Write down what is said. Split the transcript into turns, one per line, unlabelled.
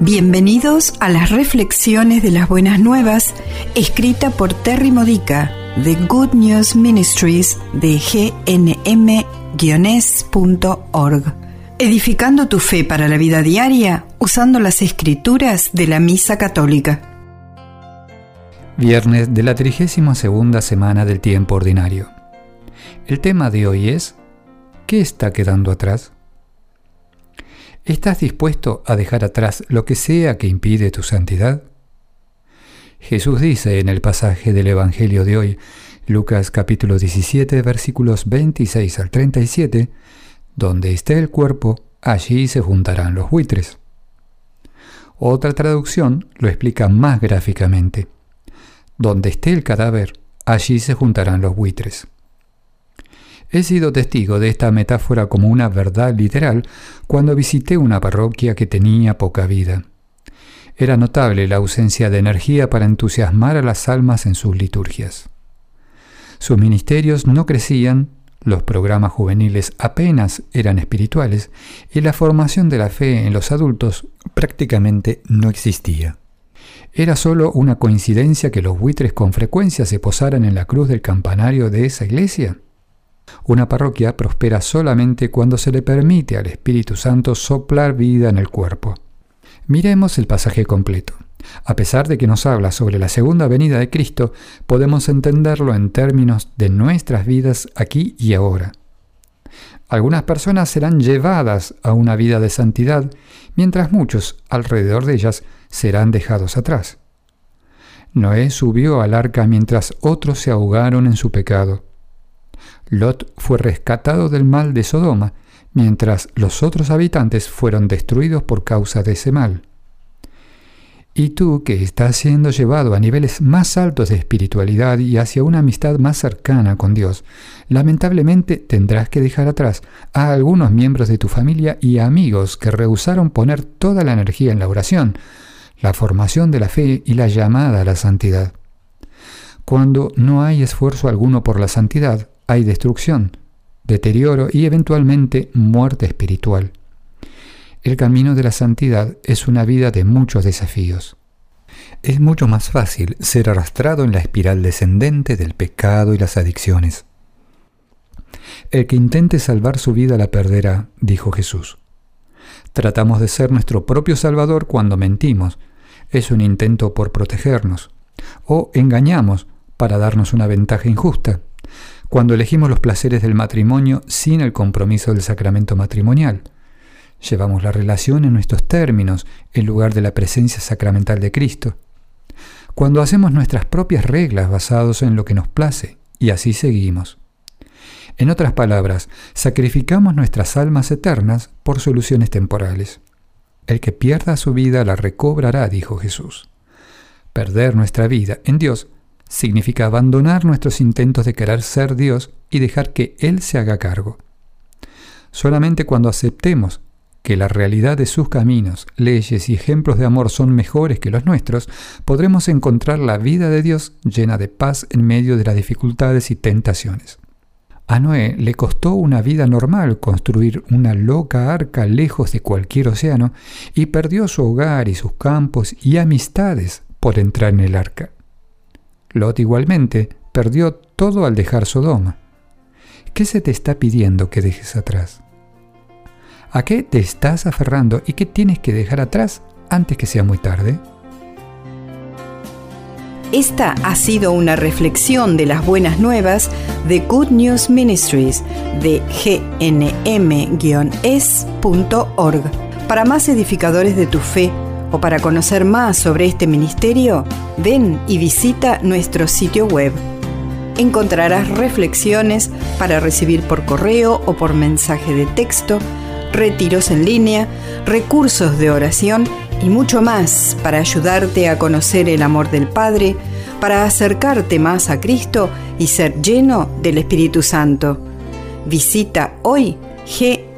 Bienvenidos a las reflexiones de las buenas nuevas, escrita por Terry Modica de Good News Ministries de gnm-org. Edificando tu fe para la vida diaria usando las escrituras de la Misa Católica.
Viernes de la 32 semana del tiempo ordinario. El tema de hoy es ¿Qué está quedando atrás? ¿Estás dispuesto a dejar atrás lo que sea que impide tu santidad? Jesús dice en el pasaje del Evangelio de hoy, Lucas capítulo 17, versículos 26 al 37, donde esté el cuerpo, allí se juntarán los buitres. Otra traducción lo explica más gráficamente. Donde esté el cadáver, allí se juntarán los buitres. He sido testigo de esta metáfora como una verdad literal cuando visité una parroquia que tenía poca vida. Era notable la ausencia de energía para entusiasmar a las almas en sus liturgias. Sus ministerios no crecían, los programas juveniles apenas eran espirituales y la formación de la fe en los adultos prácticamente no existía. Era solo una coincidencia que los buitres con frecuencia se posaran en la cruz del campanario de esa iglesia. Una parroquia prospera solamente cuando se le permite al Espíritu Santo soplar vida en el cuerpo. Miremos el pasaje completo. A pesar de que nos habla sobre la segunda venida de Cristo, podemos entenderlo en términos de nuestras vidas aquí y ahora. Algunas personas serán llevadas a una vida de santidad, mientras muchos alrededor de ellas serán dejados atrás. Noé subió al arca mientras otros se ahogaron en su pecado. Lot fue rescatado del mal de Sodoma, mientras los otros habitantes fueron destruidos por causa de ese mal. Y tú, que estás siendo llevado a niveles más altos de espiritualidad y hacia una amistad más cercana con Dios, lamentablemente tendrás que dejar atrás a algunos miembros de tu familia y amigos que rehusaron poner toda la energía en la oración, la formación de la fe y la llamada a la santidad. Cuando no hay esfuerzo alguno por la santidad, hay destrucción, deterioro y eventualmente muerte espiritual. El camino de la santidad es una vida de muchos desafíos. Es mucho más fácil ser arrastrado en la espiral descendente del pecado y las adicciones. El que intente salvar su vida la perderá, dijo Jesús. Tratamos de ser nuestro propio Salvador cuando mentimos. Es un intento por protegernos. O engañamos para darnos una ventaja injusta cuando elegimos los placeres del matrimonio sin el compromiso del sacramento matrimonial. Llevamos la relación en nuestros términos en lugar de la presencia sacramental de Cristo. Cuando hacemos nuestras propias reglas basadas en lo que nos place, y así seguimos. En otras palabras, sacrificamos nuestras almas eternas por soluciones temporales. El que pierda su vida la recobrará, dijo Jesús. Perder nuestra vida en Dios significa abandonar nuestros intentos de querer ser Dios y dejar que Él se haga cargo. Solamente cuando aceptemos que la realidad de sus caminos, leyes y ejemplos de amor son mejores que los nuestros, podremos encontrar la vida de Dios llena de paz en medio de las dificultades y tentaciones. A Noé le costó una vida normal construir una loca arca lejos de cualquier océano y perdió su hogar y sus campos y amistades por entrar en el arca. Lot igualmente perdió todo al dejar Sodoma. ¿Qué se te está pidiendo que dejes atrás? ¿A qué te estás aferrando y qué tienes que dejar atrás antes que sea muy tarde?
Esta ha sido una reflexión de las buenas nuevas de Good News Ministries de gnm-es.org. Para más edificadores de tu fe, o para conocer más sobre este ministerio, ven y visita nuestro sitio web. Encontrarás reflexiones para recibir por correo o por mensaje de texto, retiros en línea, recursos de oración y mucho más para ayudarte a conocer el amor del Padre, para acercarte más a Cristo y ser lleno del Espíritu Santo. Visita hoy gnm-org.